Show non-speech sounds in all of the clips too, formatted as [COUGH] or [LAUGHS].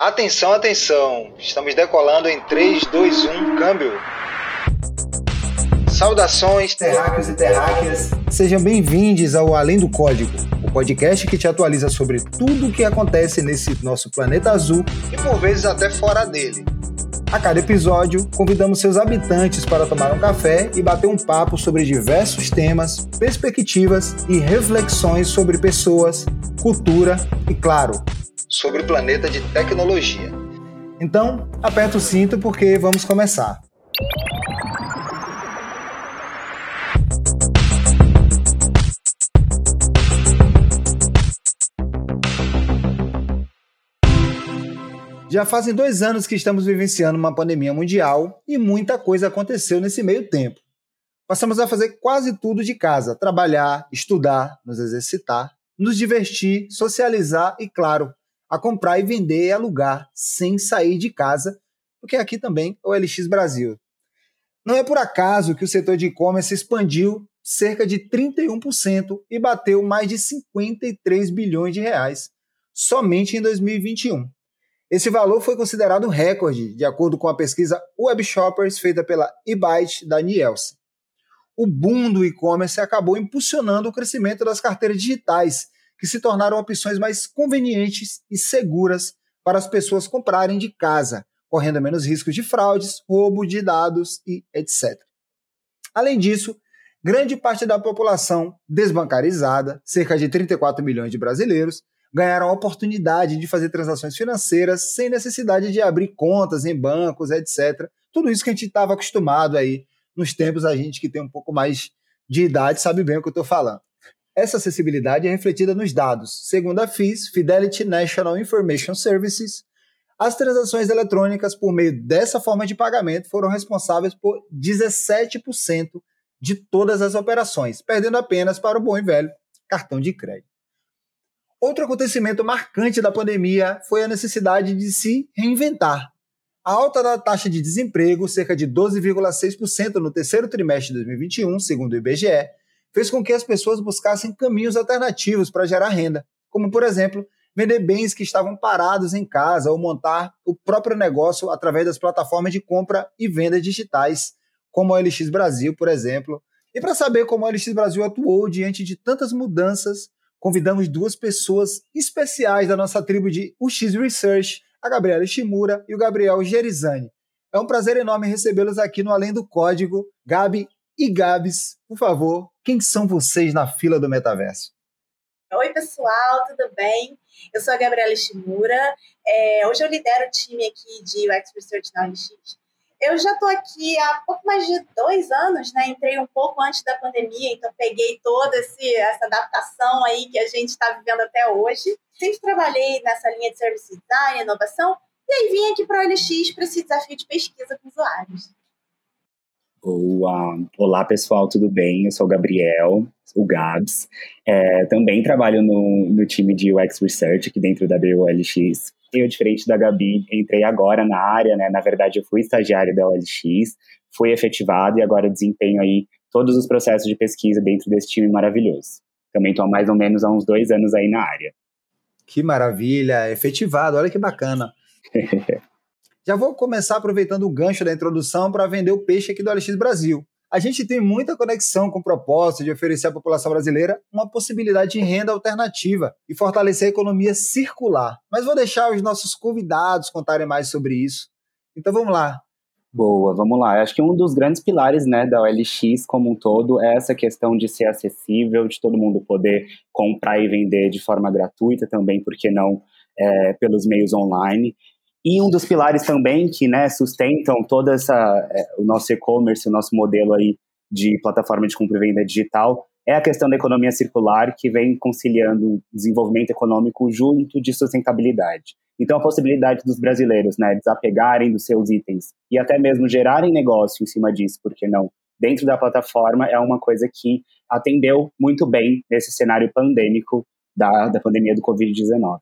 Atenção, atenção! Estamos decolando em 3, 2, 1, câmbio. Saudações, terráqueos e terráqueas. Sejam bem-vindos ao Além do Código, o podcast que te atualiza sobre tudo o que acontece nesse nosso planeta azul e por vezes até fora dele. A cada episódio, convidamos seus habitantes para tomar um café e bater um papo sobre diversos temas, perspectivas e reflexões sobre pessoas, cultura e, claro, sobre o planeta de tecnologia. Então, aperta o cinto porque vamos começar. Já fazem dois anos que estamos vivenciando uma pandemia mundial e muita coisa aconteceu nesse meio tempo. Passamos a fazer quase tudo de casa: trabalhar, estudar, nos exercitar, nos divertir, socializar e, claro, a comprar e vender e alugar sem sair de casa, porque aqui também é o LX Brasil. Não é por acaso que o setor de e-commerce expandiu cerca de 31% e bateu mais de 53 bilhões de reais somente em 2021. Esse valor foi considerado recorde, de acordo com a pesquisa Web Shoppers feita pela eByte da Nielsen. O boom do e-commerce acabou impulsionando o crescimento das carteiras digitais, que se tornaram opções mais convenientes e seguras para as pessoas comprarem de casa, correndo menos riscos de fraudes, roubo de dados e etc. Além disso, grande parte da população desbancarizada, cerca de 34 milhões de brasileiros, ganharam a oportunidade de fazer transações financeiras sem necessidade de abrir contas em bancos, etc. Tudo isso que a gente estava acostumado aí nos tempos, a gente que tem um pouco mais de idade sabe bem o que eu estou falando. Essa acessibilidade é refletida nos dados. Segundo a FIS, Fidelity National Information Services, as transações eletrônicas por meio dessa forma de pagamento foram responsáveis por 17% de todas as operações, perdendo apenas para o bom e velho cartão de crédito. Outro acontecimento marcante da pandemia foi a necessidade de se reinventar. A alta da taxa de desemprego, cerca de 12,6% no terceiro trimestre de 2021, segundo o IBGE, fez com que as pessoas buscassem caminhos alternativos para gerar renda, como, por exemplo, vender bens que estavam parados em casa ou montar o próprio negócio através das plataformas de compra e venda digitais, como a LX Brasil, por exemplo. E para saber como a LX Brasil atuou diante de tantas mudanças, convidamos duas pessoas especiais da nossa tribo de UX Research, a Gabriela Shimura e o Gabriel Gerizani. É um prazer enorme recebê-los aqui no Além do Código. Gabi e Gabs, por favor, quem são vocês na fila do metaverso? Oi, pessoal, tudo bem? Eu sou a Gabriela Shimura. É, hoje eu lidero o time aqui de UX Research na OLX. Eu já estou aqui há pouco mais de dois anos, né? Entrei um pouco antes da pandemia, então peguei toda esse, essa adaptação aí que a gente está vivendo até hoje. Sempre trabalhei nessa linha de service design, inovação, e aí vim aqui para a OLX para esse desafio de pesquisa com usuários. Olá, pessoal, tudo bem? Eu sou o Gabriel, o Gabs. É, também trabalho no, no time de UX Research aqui dentro da BULX. Eu, diferente da Gabi, entrei agora na área, né? Na verdade, eu fui estagiário da OLX, fui efetivado e agora desempenho aí todos os processos de pesquisa dentro desse time maravilhoso. Também estou há mais ou menos há uns dois anos aí na área. Que maravilha, efetivado, olha que bacana. [LAUGHS] Já vou começar aproveitando o gancho da introdução para vender o peixe aqui do LX Brasil. A gente tem muita conexão com o propósito de oferecer à população brasileira uma possibilidade de renda alternativa e fortalecer a economia circular. Mas vou deixar os nossos convidados contarem mais sobre isso. Então vamos lá. Boa, vamos lá. Acho que um dos grandes pilares né, da OLX como um todo é essa questão de ser acessível, de todo mundo poder comprar e vender de forma gratuita também, porque não é, pelos meios online. E um dos pilares também que né, sustentam toda essa é, o nosso e-commerce, o nosso modelo aí de plataforma de compra e venda digital é a questão da economia circular que vem conciliando desenvolvimento econômico junto de sustentabilidade. Então a possibilidade dos brasileiros, né, desapegarem dos seus itens e até mesmo gerarem negócio em cima disso, porque não, dentro da plataforma é uma coisa que atendeu muito bem nesse cenário pandêmico da, da pandemia do Covid-19.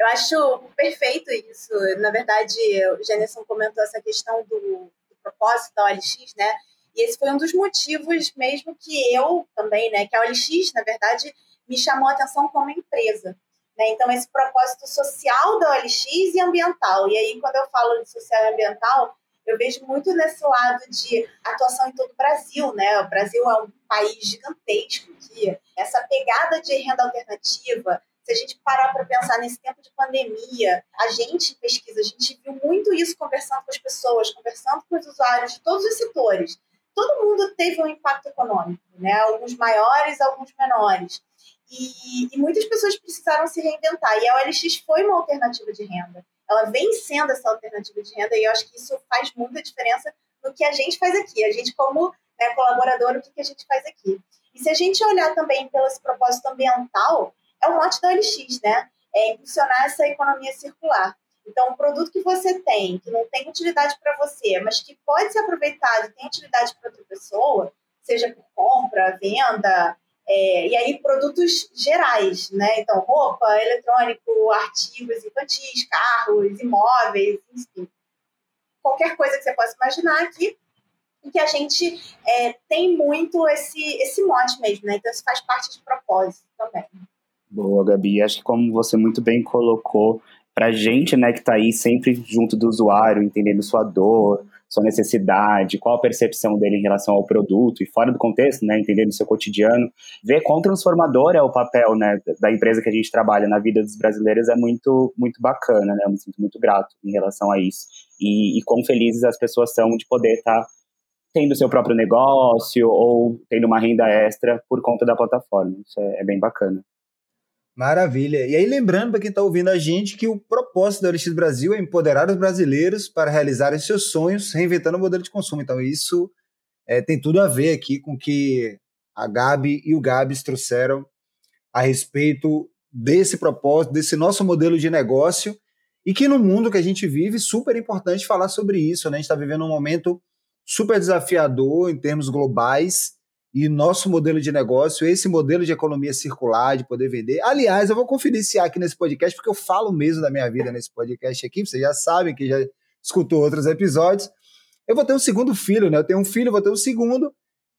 Eu acho perfeito isso. Na verdade, o Janerson comentou essa questão do, do, propósito da OLX, né? E esse foi um dos motivos mesmo que eu também, né? Que a OLX, na verdade, me chamou a atenção como empresa. Né? Então, esse propósito social da OLX e ambiental. E aí, quando eu falo de social e ambiental, eu vejo muito nesse lado de atuação em todo o Brasil, né? O Brasil é um país gigantesco que essa pegada de renda alternativa, se a gente parar para pensar nesse tempo de pandemia, a gente pesquisa, a gente viu muito isso conversando com as pessoas, conversando com os usuários de todos os setores. Todo mundo teve um impacto econômico, né? Alguns maiores, alguns menores. E, e muitas pessoas precisaram se reinventar. E a OLX foi uma alternativa de renda. Ela vem sendo essa alternativa de renda e eu acho que isso faz muita diferença no que a gente faz aqui. A gente, como né, colaborador, o que, que a gente faz aqui. E se a gente olhar também pelo propósito ambiental, é o mote da OLX, né? É impulsionar essa economia circular. Então, um produto que você tem, que não tem utilidade para você, mas que pode ser aproveitado e tem utilidade para outra pessoa, seja por compra, venda, é, e aí produtos gerais, né? Então, roupa, eletrônico, artigos infantis, carros, imóveis, enfim. Qualquer coisa que você possa imaginar aqui, e que a gente é, tem muito esse, esse mote mesmo, né? Então, isso faz parte de propósito também. Boa, Gabi. Acho que como você muito bem colocou, para gente, né, que está aí sempre junto do usuário, entendendo sua dor, sua necessidade, qual a percepção dele em relação ao produto e fora do contexto, né, entendendo seu cotidiano, ver quão transformador é o papel, né, da empresa que a gente trabalha na vida dos brasileiros é muito, muito bacana, né, eu me sinto muito grato em relação a isso e, e quão felizes as pessoas são de poder estar tá tendo seu próprio negócio ou tendo uma renda extra por conta da plataforma, isso é, é bem bacana. Maravilha. E aí, lembrando para quem está ouvindo a gente que o propósito da OLX Brasil é empoderar os brasileiros para realizarem seus sonhos, reinventando o modelo de consumo. Então, isso é, tem tudo a ver aqui com o que a Gabi e o Gabs trouxeram a respeito desse propósito, desse nosso modelo de negócio, e que no mundo que a gente vive, super importante falar sobre isso. Né? A gente está vivendo um momento super desafiador em termos globais e nosso modelo de negócio, esse modelo de economia circular, de poder vender. Aliás, eu vou confidenciar aqui nesse podcast, porque eu falo mesmo da minha vida nesse podcast aqui, vocês já sabem que já escutou outros episódios. Eu vou ter um segundo filho, né? Eu tenho um filho, vou ter um segundo.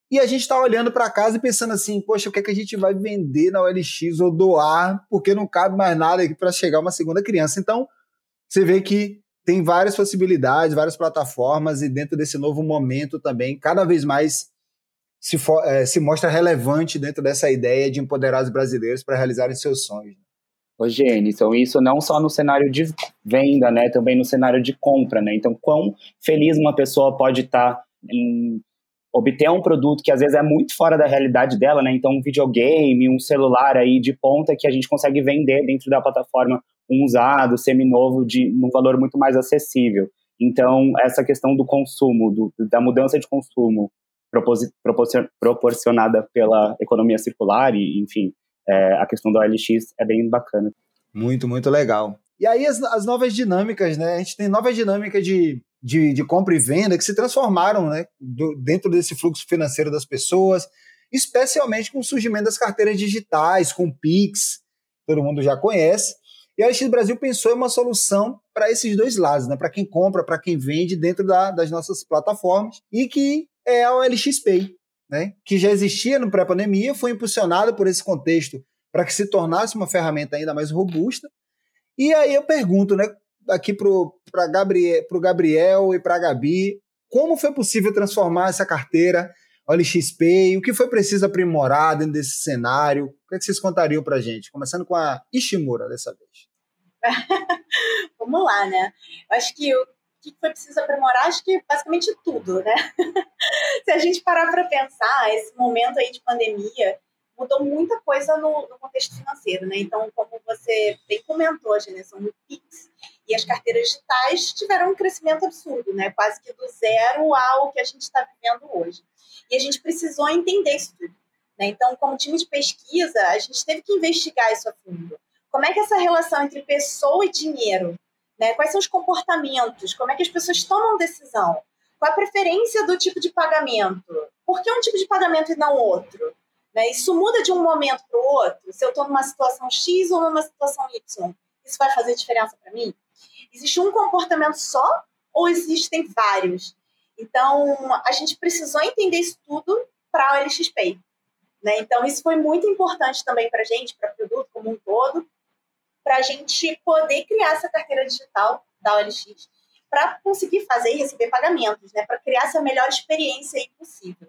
E a gente está olhando para casa e pensando assim, poxa, o que é que a gente vai vender na OLX ou doar, porque não cabe mais nada aqui para chegar uma segunda criança. Então, você vê que tem várias possibilidades, várias plataformas, e dentro desse novo momento também, cada vez mais se, for, é, se mostra relevante dentro dessa ideia de empoderar os brasileiros para realizarem seus sonhos. Ô, Gênison, isso não só no cenário de venda, né, também no cenário de compra, né? Então, quão feliz uma pessoa pode estar tá em obter um produto que às vezes é muito fora da realidade dela, né? Então, um videogame, um celular aí de ponta que a gente consegue vender dentro da plataforma um usado, seminovo, de um valor muito mais acessível. Então, essa questão do consumo, do, da mudança de consumo, proporcionada pela economia circular e, enfim, é, a questão da OLX é bem bacana. Muito, muito legal. E aí as, as novas dinâmicas, né? A gente tem novas dinâmicas de, de, de compra e venda que se transformaram né, do, dentro desse fluxo financeiro das pessoas, especialmente com o surgimento das carteiras digitais, com o Pix, todo mundo já conhece. E a OLX Brasil pensou em uma solução para esses dois lados, né? para quem compra, para quem vende dentro da, das nossas plataformas e que é a OLX Pay, né? que já existia no pré-pandemia, foi impulsionada por esse contexto para que se tornasse uma ferramenta ainda mais robusta. E aí eu pergunto, né, aqui para o Gabriel, Gabriel e para a Gabi, como foi possível transformar essa carteira OLX Pay? O que foi preciso aprimorar dentro desse cenário? O que, é que vocês contariam para a gente? Começando com a Ishimura dessa vez. [LAUGHS] Vamos lá, né? Eu acho que o que foi preciso aprimorar? Acho que basicamente tudo, né? [LAUGHS] Se a gente parar para pensar, esse momento aí de pandemia mudou muita coisa no, no, contexto financeiro, né? Então, como você bem comentou, a geração do Pix e as carteiras digitais tiveram um crescimento absurdo, né? Quase que do zero ao que a gente está vivendo hoje. E a gente precisou entender isso tudo. Né? Então, como time de pesquisa, a gente teve que investigar isso a fundo. Como é que essa relação entre pessoa e dinheiro né? Quais são os comportamentos? Como é que as pessoas tomam decisão? Qual a preferência do tipo de pagamento? Por que um tipo de pagamento e não outro? Né? Isso muda de um momento para o outro? Se eu estou numa situação X ou numa situação Y? Isso vai fazer diferença para mim? Existe um comportamento só ou existem vários? Então, a gente precisou entender isso tudo para a OLXP. Né? Então, isso foi muito importante também para a gente, para o produto como um todo, para a gente poder criar essa carteira digital da OLX para conseguir fazer e receber pagamentos, né? Para criar essa melhor experiência possível.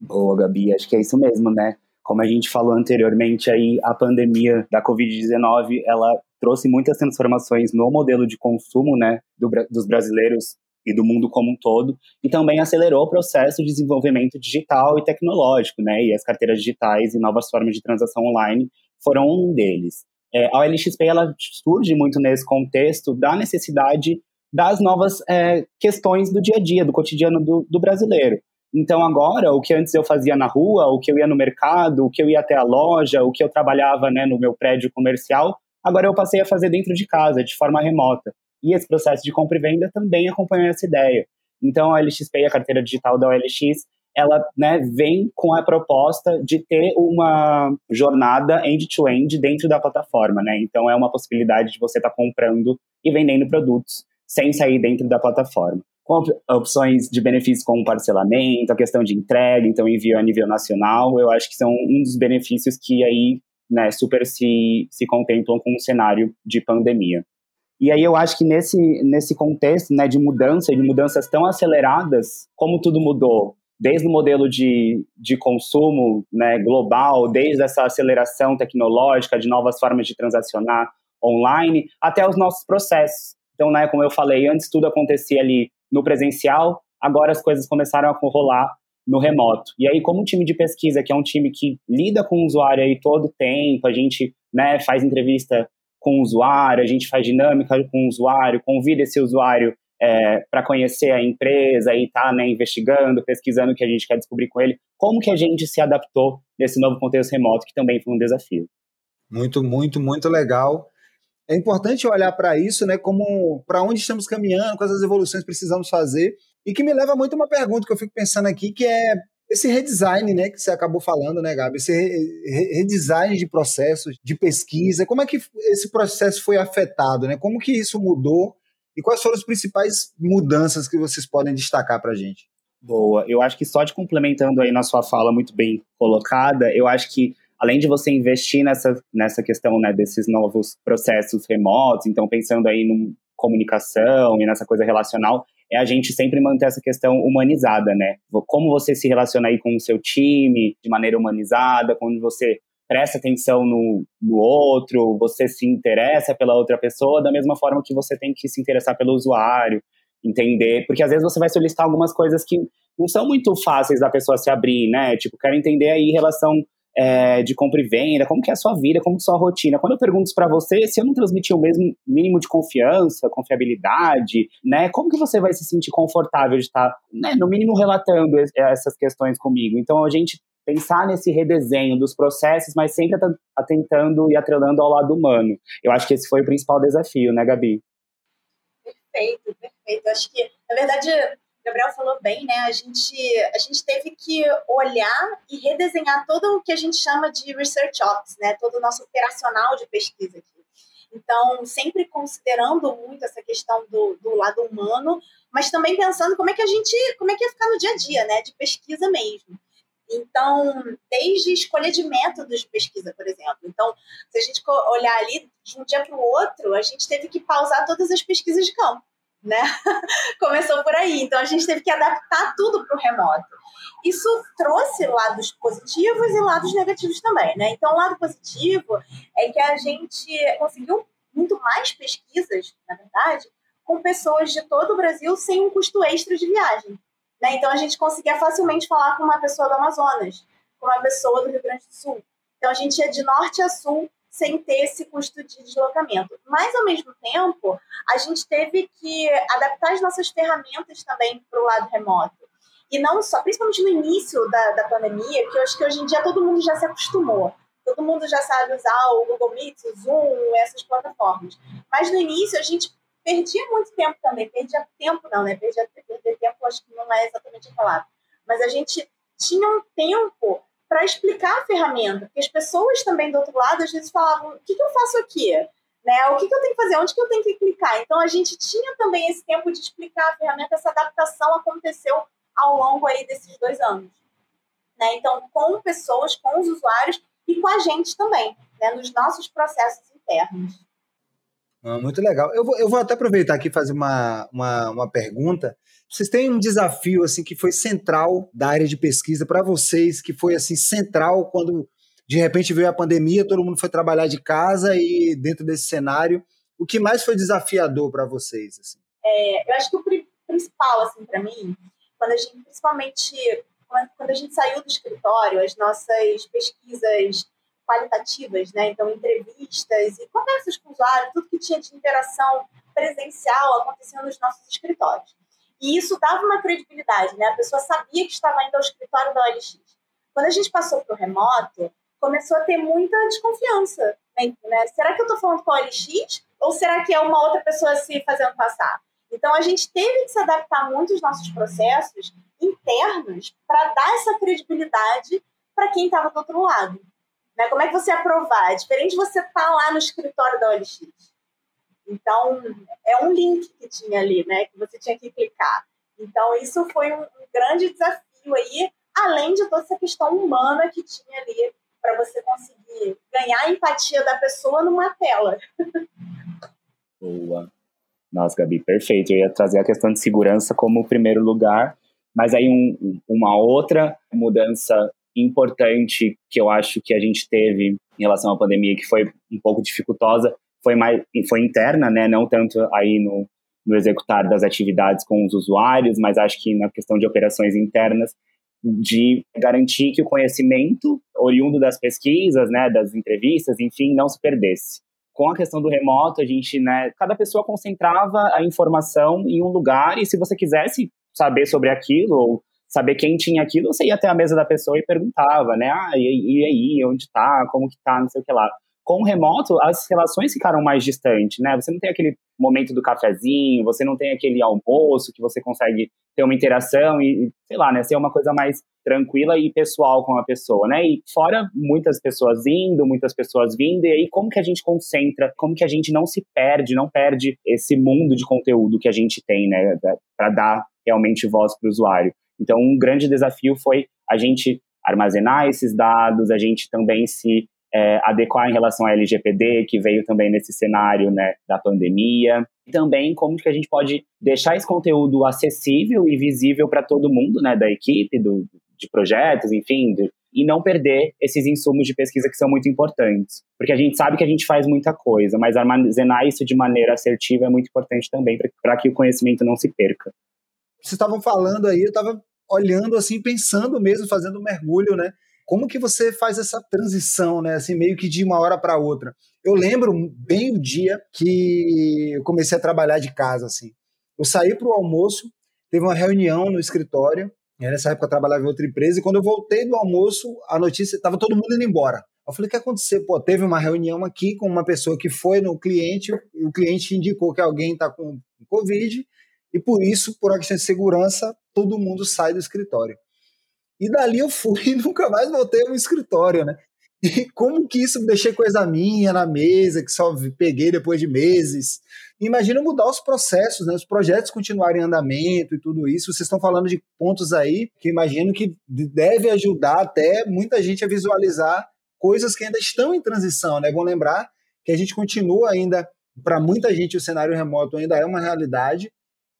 Boa, Gabi, acho que é isso mesmo, né? Como a gente falou anteriormente aí, a pandemia da Covid-19, ela trouxe muitas transformações no modelo de consumo, né, do, dos brasileiros e do mundo como um todo, e também acelerou o processo de desenvolvimento digital e tecnológico, né, e as carteiras digitais e novas formas de transação online foram um deles. É, a OLXP ela surge muito nesse contexto da necessidade das novas é, questões do dia a dia, do cotidiano do, do brasileiro. Então agora, o que antes eu fazia na rua, o que eu ia no mercado, o que eu ia até a loja, o que eu trabalhava né, no meu prédio comercial, agora eu passei a fazer dentro de casa, de forma remota. E esse processo de compra e venda também acompanha essa ideia. Então a LXP, a carteira digital da OLX, ela né, vem com a proposta de ter uma jornada end-to-end -end dentro da plataforma. Né? Então é uma possibilidade de você estar tá comprando e vendendo produtos sem sair dentro da plataforma com opções de benefícios como parcelamento, a questão de entrega, então envio a nível nacional, eu acho que são um dos benefícios que aí né, super se, se contemplam com o cenário de pandemia. E aí eu acho que nesse, nesse contexto né, de mudança, de mudanças tão aceleradas, como tudo mudou, desde o modelo de, de consumo né, global, desde essa aceleração tecnológica de novas formas de transacionar online, até os nossos processos. Então, né, como eu falei, antes tudo acontecia ali no presencial, agora as coisas começaram a rolar no remoto. E aí, como time de pesquisa, que é um time que lida com o usuário aí todo o tempo, a gente né, faz entrevista com o usuário, a gente faz dinâmica com o usuário, convida esse usuário é, para conhecer a empresa e tá né, investigando, pesquisando o que a gente quer descobrir com ele. Como que a gente se adaptou nesse novo contexto remoto, que também foi um desafio. Muito, muito, muito legal é importante olhar para isso, né, como para onde estamos caminhando, quais as evoluções precisamos fazer, e que me leva muito a uma pergunta que eu fico pensando aqui, que é esse redesign, né, que você acabou falando, né, Gabi, esse redesign de processos, de pesquisa, como é que esse processo foi afetado, né, como que isso mudou e quais foram as principais mudanças que vocês podem destacar para a gente? Boa, eu acho que só de complementando aí na sua fala muito bem colocada, eu acho que além de você investir nessa, nessa questão né, desses novos processos remotos, então pensando aí em comunicação e nessa coisa relacional, é a gente sempre manter essa questão humanizada, né? Como você se relaciona aí com o seu time de maneira humanizada, quando você presta atenção no, no outro, você se interessa pela outra pessoa da mesma forma que você tem que se interessar pelo usuário, entender, porque às vezes você vai solicitar algumas coisas que não são muito fáceis da pessoa se abrir, né? Tipo, quero entender aí relação é, de compra e venda, como que é a sua vida, como que é a sua rotina. Quando eu pergunto isso para você, se eu não transmitir o mesmo mínimo de confiança, confiabilidade, né, como que você vai se sentir confortável de estar, né, no mínimo relatando essas questões comigo? Então a gente pensar nesse redesenho dos processos, mas sempre atentando e atrelando ao lado humano. Eu acho que esse foi o principal desafio, né, Gabi? Perfeito, perfeito. Acho que, na verdade, Gabriel falou bem, né? A gente, a gente teve que olhar e redesenhar todo o que a gente chama de research ops, né? Todo o nosso operacional de pesquisa aqui. Então, sempre considerando muito essa questão do, do lado humano, mas também pensando como é que a gente, como é que ia ficar no dia a dia, né? De pesquisa mesmo. Então, desde escolha de métodos de pesquisa, por exemplo. Então, se a gente olhar ali de um dia para o outro, a gente teve que pausar todas as pesquisas de campo né? [LAUGHS] Começou por aí. Então a gente teve que adaptar tudo para o remoto. Isso trouxe lados positivos e lados negativos também, né? Então, o lado positivo é que a gente conseguiu muito mais pesquisas, na verdade, com pessoas de todo o Brasil sem um custo extra de viagem. Né? Então, a gente conseguia facilmente falar com uma pessoa do Amazonas, com uma pessoa do Rio Grande do Sul. Então, a gente ia de norte a sul sem ter esse custo de deslocamento. Mas, ao mesmo tempo, a gente teve que adaptar as nossas ferramentas também para o lado remoto. E não só, principalmente no início da, da pandemia, que eu acho que hoje em dia todo mundo já se acostumou. Todo mundo já sabe usar o Google Meet, o Zoom, essas plataformas. Mas no início a gente perdia muito tempo também. Perdia tempo, não, né? Perdia, perder tempo, acho que não é exatamente a palavra. Mas a gente tinha um tempo para explicar a ferramenta, porque as pessoas também do outro lado às vezes falavam: o que, que eu faço aqui? Né? O que, que eu tenho que fazer? Onde que eu tenho que clicar? Então a gente tinha também esse tempo de explicar a ferramenta, essa adaptação aconteceu ao longo aí desses dois anos. Né? Então, com pessoas, com os usuários e com a gente também, né? nos nossos processos internos. Ah, muito legal. Eu vou, eu vou até aproveitar aqui e fazer uma, uma, uma pergunta. Vocês têm um desafio assim que foi central da área de pesquisa para vocês, que foi assim central quando de repente veio a pandemia, todo mundo foi trabalhar de casa e dentro desse cenário, o que mais foi desafiador para vocês? Assim? É, eu acho que o principal assim para mim, quando a gente principalmente quando a gente saiu do escritório, as nossas pesquisas qualitativas, né? Então, entrevistas e conversas com usuários, tudo que tinha de interação presencial acontecendo nos nossos escritórios. E isso dava uma credibilidade, né? A pessoa sabia que estava indo ao escritório da OLX. Quando a gente passou para o remoto, começou a ter muita desconfiança. Né? Será que eu estou falando com a OLX? Ou será que é uma outra pessoa se fazendo passar? Então, a gente teve que se adaptar muito aos nossos processos internos para dar essa credibilidade para quem estava do outro lado. Né? Como é que você aprovar? É diferente de você estar tá lá no escritório da OLX. Então, é um link que tinha ali, né? Que você tinha que clicar. Então, isso foi um, um grande desafio aí, além de toda essa questão humana que tinha ali para você conseguir ganhar a empatia da pessoa numa tela. Boa. Nossa, Gabi, perfeito. Eu ia trazer a questão de segurança como primeiro lugar, mas aí um, uma outra mudança importante que eu acho que a gente teve em relação à pandemia, que foi um pouco dificultosa, foi mais foi interna, né? Não tanto aí no, no executar das atividades com os usuários, mas acho que na questão de operações internas, de garantir que o conhecimento oriundo das pesquisas, né, das entrevistas, enfim, não se perdesse. Com a questão do remoto, a gente, né, cada pessoa concentrava a informação em um lugar e se você quisesse saber sobre aquilo ou saber quem tinha aquilo, você ia até a mesa da pessoa e perguntava, né? Ah, e, e aí, onde tá? Como que tá? Não sei o que lá. Com o remoto, as relações ficaram mais distantes, né? Você não tem aquele momento do cafezinho, você não tem aquele almoço que você consegue ter uma interação e, sei lá, né? Ser uma coisa mais tranquila e pessoal com a pessoa, né? E fora muitas pessoas indo, muitas pessoas vindo, e aí como que a gente concentra, como que a gente não se perde, não perde esse mundo de conteúdo que a gente tem, né? Para dar realmente voz para o usuário. Então, um grande desafio foi a gente armazenar esses dados, a gente também se é, adequar em relação à LGPD, que veio também nesse cenário né, da pandemia. E também como que a gente pode deixar esse conteúdo acessível e visível para todo mundo, né, da equipe, do, de projetos, enfim, e não perder esses insumos de pesquisa que são muito importantes. Porque a gente sabe que a gente faz muita coisa, mas armazenar isso de maneira assertiva é muito importante também para que o conhecimento não se perca vocês estavam falando aí, eu estava olhando assim, pensando mesmo, fazendo um mergulho, né? Como que você faz essa transição, né? Assim, meio que de uma hora para outra. Eu lembro bem o dia que eu comecei a trabalhar de casa, assim. Eu saí para o almoço, teve uma reunião no escritório, nessa época eu trabalhava em outra empresa, e quando eu voltei do almoço, a notícia, estava todo mundo indo embora. Eu falei, o que aconteceu? Pô, teve uma reunião aqui com uma pessoa que foi no cliente, e o cliente indicou que alguém está com Covid, e por isso, por uma questão de segurança, todo mundo sai do escritório. E dali eu fui e [LAUGHS] nunca mais voltei ao escritório, né? E como que isso deixei coisa minha na mesa, que só peguei depois de meses. Imagina mudar os processos, né? Os projetos continuarem em andamento e tudo isso. Vocês estão falando de pontos aí que imagino que deve ajudar até muita gente a visualizar coisas que ainda estão em transição, né? É bom lembrar que a gente continua ainda, para muita gente, o cenário remoto ainda é uma realidade,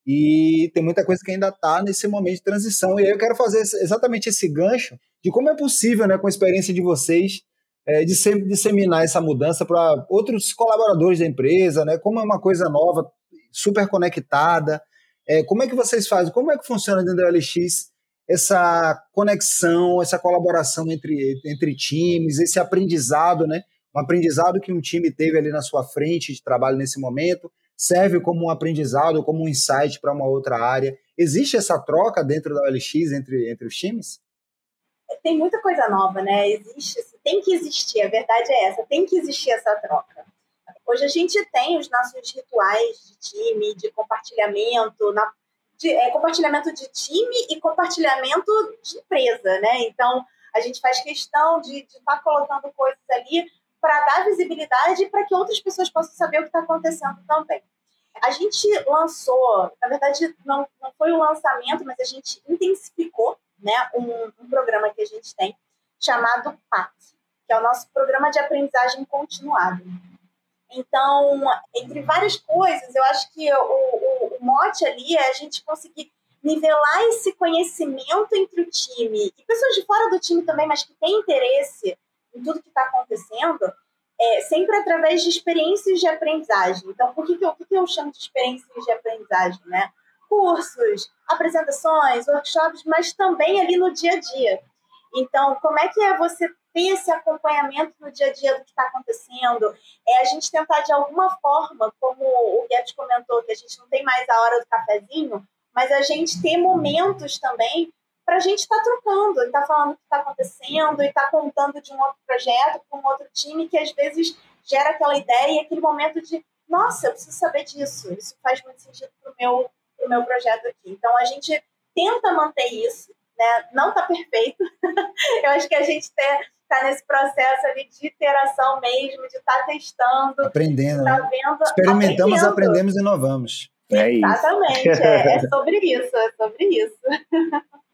e tem muita coisa que ainda está nesse momento de transição. E aí eu quero fazer exatamente esse gancho de como é possível, né, com a experiência de vocês, é, de sempre disseminar essa mudança para outros colaboradores da empresa, né? Como é uma coisa nova, super conectada. É, como é que vocês fazem? Como é que funciona dentro da LX essa conexão, essa colaboração entre, entre times, esse aprendizado, né? Um aprendizado que um time teve ali na sua frente de trabalho nesse momento, serve como um aprendizado, como um insight para uma outra área. Existe essa troca dentro da OLX entre, entre os times? Tem muita coisa nova, né? Existe, tem que existir, a verdade é essa, tem que existir essa troca. Hoje a gente tem os nossos rituais de time, de compartilhamento, na, de, é, compartilhamento de time e compartilhamento de empresa, né? Então, a gente faz questão de estar tá colocando coisas ali para dar visibilidade para que outras pessoas possam saber o que está acontecendo também. A gente lançou, na verdade, não, não foi o um lançamento, mas a gente intensificou né, um, um programa que a gente tem chamado PAT, que é o nosso programa de aprendizagem continuada. Então, entre várias coisas, eu acho que o, o, o mote ali é a gente conseguir nivelar esse conhecimento entre o time e pessoas de fora do time também, mas que têm interesse em tudo que está acontecendo, é, sempre através de experiências de aprendizagem. Então, por que, que, eu, que, que eu chamo de experiências de aprendizagem? Né? Cursos, apresentações, workshops, mas também ali no dia a dia. Então, como é que é você ter esse acompanhamento no dia a dia do que está acontecendo? É a gente tentar, de alguma forma, como o Guedes comentou, que a gente não tem mais a hora do cafezinho, mas a gente ter momentos também para a gente estar tá trocando, estar tá falando o que está acontecendo e estar tá contando de um outro projeto com um outro time que às vezes gera aquela ideia e aquele momento de nossa, eu preciso saber disso, isso faz muito sentido para o meu, pro meu projeto aqui. Então a gente tenta manter isso, né? Não está perfeito. [LAUGHS] eu acho que a gente está nesse processo ali de interação mesmo, de estar tá testando, aprendendo, tá né? vendo, experimentamos, aprendendo. aprendemos e inovamos. É Exatamente, é, é sobre isso, é sobre isso. [LAUGHS]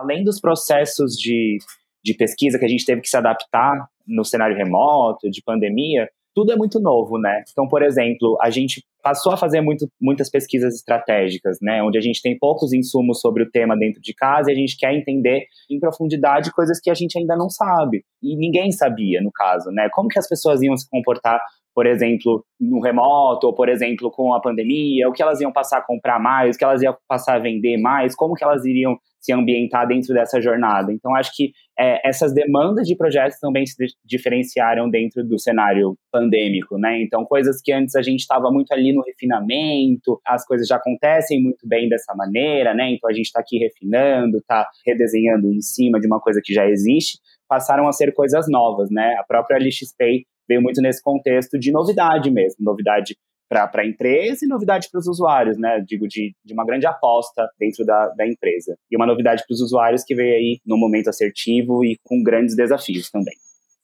Além dos processos de, de pesquisa que a gente teve que se adaptar no cenário remoto, de pandemia, tudo é muito novo, né? Então, por exemplo, a gente passou a fazer muito, muitas pesquisas estratégicas, né? Onde a gente tem poucos insumos sobre o tema dentro de casa e a gente quer entender em profundidade coisas que a gente ainda não sabe. E ninguém sabia, no caso, né? Como que as pessoas iam se comportar por exemplo, no remoto, ou por exemplo, com a pandemia, o que elas iam passar a comprar mais, o que elas iam passar a vender mais, como que elas iriam se ambientar dentro dessa jornada. Então, acho que é, essas demandas de projetos também se diferenciaram dentro do cenário pandêmico, né? Então, coisas que antes a gente estava muito ali no refinamento, as coisas já acontecem muito bem dessa maneira, né? Então, a gente está aqui refinando, está redesenhando em cima de uma coisa que já existe, passaram a ser coisas novas, né? A própria LXPay veio muito nesse contexto de novidade mesmo, novidade para a empresa e novidade para os usuários, né? Digo, de, de uma grande aposta dentro da, da empresa. E uma novidade para os usuários que veio aí no momento assertivo e com grandes desafios também.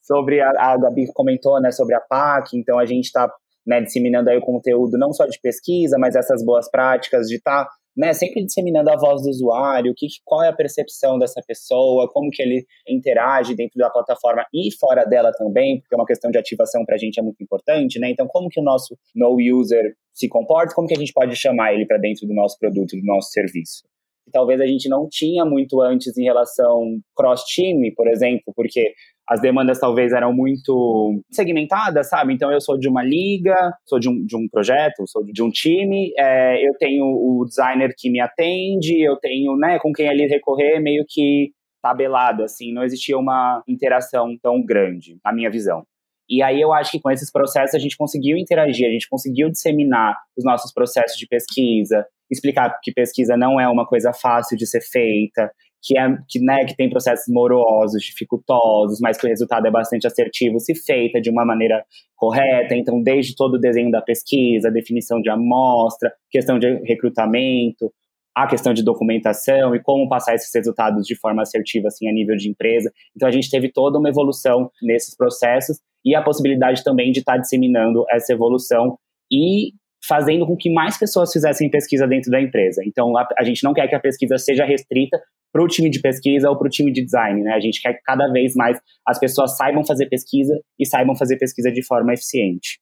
Sobre a, a Gabi comentou, né, sobre a PAC, então a gente está né, disseminando aí o conteúdo não só de pesquisa, mas essas boas práticas de estar tá né, sempre disseminando a voz do usuário, que, qual é a percepção dessa pessoa, como que ele interage dentro da plataforma e fora dela também, porque é uma questão de ativação para a gente é muito importante, né? Então, como que o nosso no user se comporta, como que a gente pode chamar ele para dentro do nosso produto, do nosso serviço? que talvez a gente não tinha muito antes em relação cross-time, por exemplo, porque as demandas talvez eram muito segmentadas, sabe? Então eu sou de uma liga, sou de um, de um projeto, sou de um time, é, eu tenho o designer que me atende, eu tenho, né, com quem ali recorrer, meio que tabelado, assim, não existia uma interação tão grande, na minha visão. E aí eu acho que com esses processos a gente conseguiu interagir, a gente conseguiu disseminar os nossos processos de pesquisa, explicar que pesquisa não é uma coisa fácil de ser feita, que, é, que, né, que tem processos morosos, dificultosos, mas que o resultado é bastante assertivo se feita de uma maneira correta. Então, desde todo o desenho da pesquisa, definição de amostra, questão de recrutamento, a questão de documentação e como passar esses resultados de forma assertiva assim a nível de empresa. Então a gente teve toda uma evolução nesses processos e a possibilidade também de estar disseminando essa evolução e fazendo com que mais pessoas fizessem pesquisa dentro da empresa. Então a, a gente não quer que a pesquisa seja restrita para o time de pesquisa ou para o time de design, né? A gente quer que cada vez mais as pessoas saibam fazer pesquisa e saibam fazer pesquisa de forma eficiente.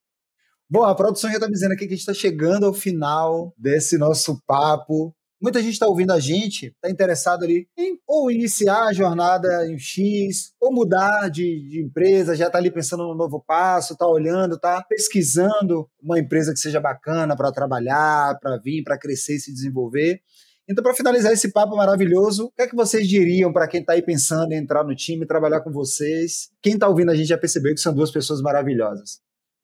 Bom, a produção já está dizendo aqui que a gente está chegando ao final desse nosso papo. Muita gente está ouvindo a gente, está interessado ali em ou iniciar a jornada em X, ou mudar de, de empresa, já está ali pensando no novo passo, está olhando, está pesquisando uma empresa que seja bacana para trabalhar, para vir, para crescer e se desenvolver. Então, para finalizar esse papo maravilhoso, o que é que vocês diriam para quem está aí pensando em entrar no time, trabalhar com vocês? Quem está ouvindo a gente já percebeu que são duas pessoas maravilhosas.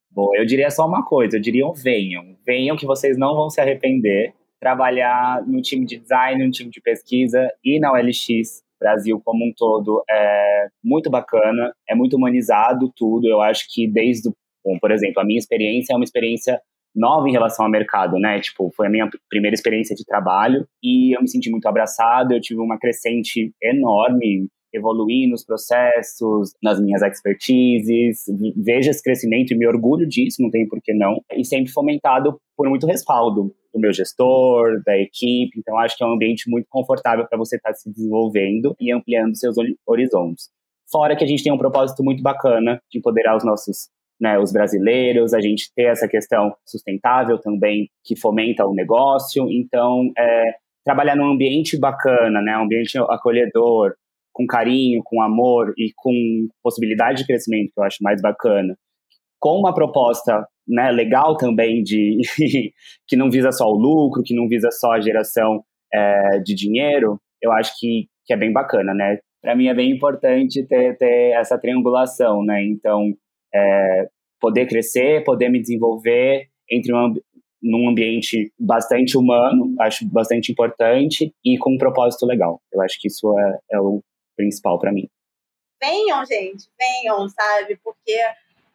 Bom, eu diria só uma coisa, eu diria venham. Venham que vocês não vão se arrepender trabalhar no time de design, no time de pesquisa e na OLX Brasil como um todo é muito bacana, é muito humanizado tudo. Eu acho que desde, bom, por exemplo, a minha experiência é uma experiência nova em relação ao mercado, né? Tipo, foi a minha primeira experiência de trabalho e eu me senti muito abraçado, eu tive uma crescente enorme, evoluí nos processos, nas minhas expertises, vejo esse crescimento e me orgulho disso, não tem por que não, e sempre fomentado por muito respaldo do meu gestor, da equipe. Então, acho que é um ambiente muito confortável para você estar tá se desenvolvendo e ampliando seus horizontes. Fora que a gente tem um propósito muito bacana de empoderar os nossos né, os brasileiros, a gente ter essa questão sustentável também que fomenta o negócio. Então, é, trabalhar num ambiente bacana, né, um ambiente acolhedor, com carinho, com amor e com possibilidade de crescimento, que eu acho mais bacana, com uma proposta né, legal também de [LAUGHS] que não visa só o lucro, que não visa só a geração é, de dinheiro, eu acho que, que é bem bacana, né? Para mim é bem importante ter, ter essa triangulação, né? Então, é, poder crescer, poder me desenvolver entre um, num ambiente bastante humano, acho bastante importante, e com um propósito legal. Eu acho que isso é, é o principal para mim. Venham, gente, venham, sabe? Porque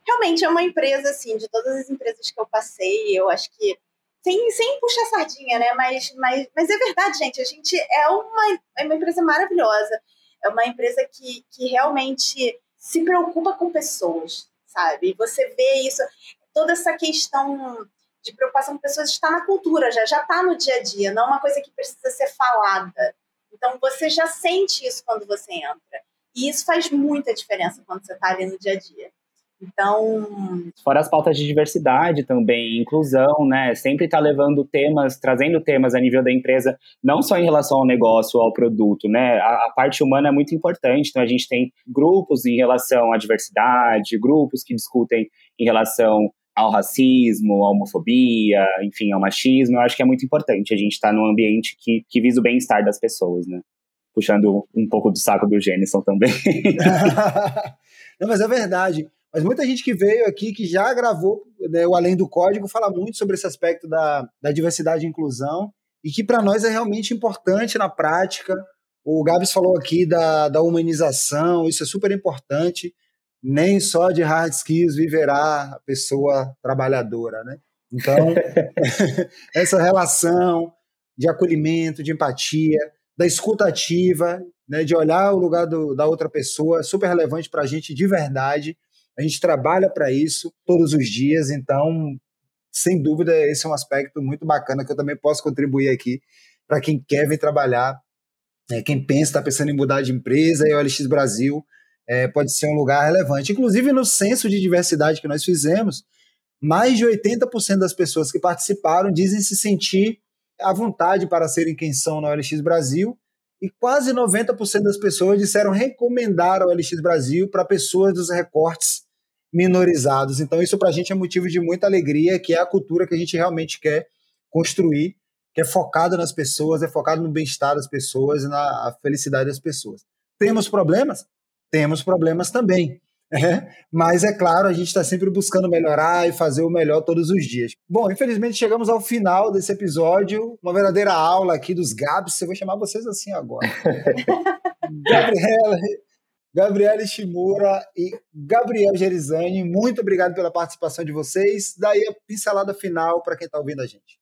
realmente é uma empresa, assim, de todas as empresas que eu passei, eu acho que sem, sem puxar sardinha, né? Mas, mas, mas é verdade, gente. A gente é uma, é uma empresa maravilhosa. É uma empresa que, que realmente se preocupa com pessoas, sabe? E você vê isso, toda essa questão de preocupação com pessoas está na cultura, já já está no dia a dia, não é uma coisa que precisa ser falada. Então você já sente isso quando você entra. E isso faz muita diferença quando você está ali no dia a dia. Então. Fora as pautas de diversidade também, inclusão, né? Sempre está levando temas, trazendo temas a nível da empresa, não só em relação ao negócio, ao produto, né? A, a, parte humana é muito importante. Então, a gente tem grupos em relação à diversidade, grupos que discutem em relação ao racismo, à homofobia, enfim, ao machismo. Eu acho que é muito importante a gente estar tá num ambiente que, que visa o bem-estar das pessoas, né? Puxando um pouco do saco do Jenison também. [LAUGHS] não, mas é verdade. Mas muita gente que veio aqui, que já gravou né, o Além do Código, fala muito sobre esse aspecto da, da diversidade e inclusão, e que para nós é realmente importante na prática. O Gabs falou aqui da, da humanização, isso é super importante. Nem só de hard skills viverá a pessoa trabalhadora, né? Então, [LAUGHS] [LAUGHS] essa relação de acolhimento, de empatia, da escuta ativa, né, de olhar o lugar do, da outra pessoa, é super relevante para a gente de verdade. A gente trabalha para isso todos os dias, então, sem dúvida, esse é um aspecto muito bacana que eu também posso contribuir aqui para quem quer vir trabalhar, é, quem pensa, está pensando em mudar de empresa, e o LX Brasil é, pode ser um lugar relevante. Inclusive, no censo de diversidade que nós fizemos, mais de 80% das pessoas que participaram dizem se sentir à vontade para serem quem são na OLX Brasil, e quase 90% das pessoas disseram recomendar o LX Brasil para pessoas dos recortes minorizados. Então, isso para a gente é motivo de muita alegria, que é a cultura que a gente realmente quer construir, que é focada nas pessoas, é focado no bem-estar das pessoas e na felicidade das pessoas. Temos problemas? Temos problemas também. [LAUGHS] É, mas é claro, a gente está sempre buscando melhorar e fazer o melhor todos os dias. Bom, infelizmente chegamos ao final desse episódio, uma verdadeira aula aqui dos Gabs. Eu vou chamar vocês assim agora. [LAUGHS] Gabriela, Gabriela Shimura e Gabriel Gerizani, muito obrigado pela participação de vocês. Daí a pincelada final para quem está ouvindo a gente.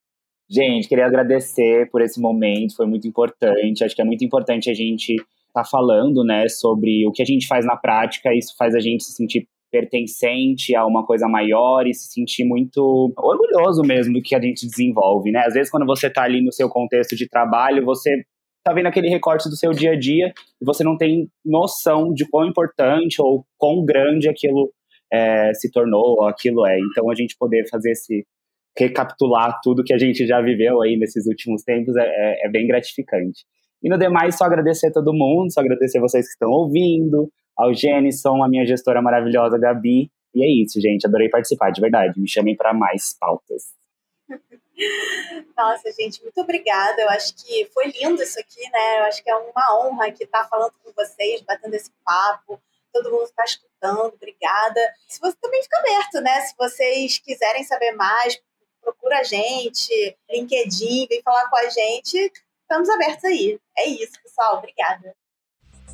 Gente, queria agradecer por esse momento, foi muito importante. Acho que é muito importante a gente estar tá falando, né, sobre o que a gente faz na prática. Isso faz a gente se sentir pertencente a uma coisa maior e se sentir muito orgulhoso mesmo do que a gente desenvolve, né? Às vezes quando você está ali no seu contexto de trabalho, você tá vendo aquele recorte do seu dia a dia e você não tem noção de quão importante ou quão grande aquilo é, se tornou, ou aquilo é. Então, a gente poder fazer esse recapitular tudo que a gente já viveu aí nesses últimos tempos é, é, é bem gratificante. E no demais, só agradecer a todo mundo, só agradecer vocês que estão ouvindo, ao Jenison, a minha gestora maravilhosa, Gabi. E é isso, gente. Adorei participar, de verdade. Me chamem para mais pautas. [LAUGHS] Nossa, gente, muito obrigada. Eu acho que foi lindo isso aqui, né? Eu acho que é uma honra aqui estar falando com vocês, batendo esse papo. Todo mundo está escutando, obrigada. Se você também fica aberto, né? Se vocês quiserem saber mais, procura a gente, LinkedIn, vem falar com a gente. Estamos abertos aí. É isso, pessoal. Obrigada.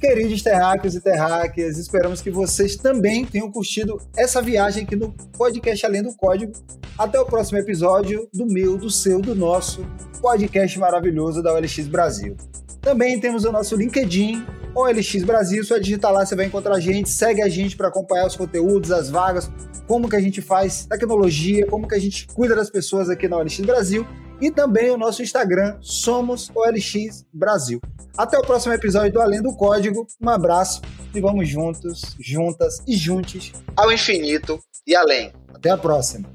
Queridos terráqueos e terráqueas, esperamos que vocês também tenham curtido essa viagem aqui no podcast Além do Código. Até o próximo episódio do meu, do seu, do nosso podcast maravilhoso da OLX Brasil. Também temos o nosso LinkedIn, OLX Brasil. Só digitar lá, você vai encontrar a gente. Segue a gente para acompanhar os conteúdos, as vagas, como que a gente faz tecnologia, como que a gente cuida das pessoas aqui na OLX Brasil. E também o nosso Instagram, Somos OLX Brasil. Até o próximo episódio do Além do Código. Um abraço e vamos juntos, juntas e juntos ao infinito e além. Até a próxima.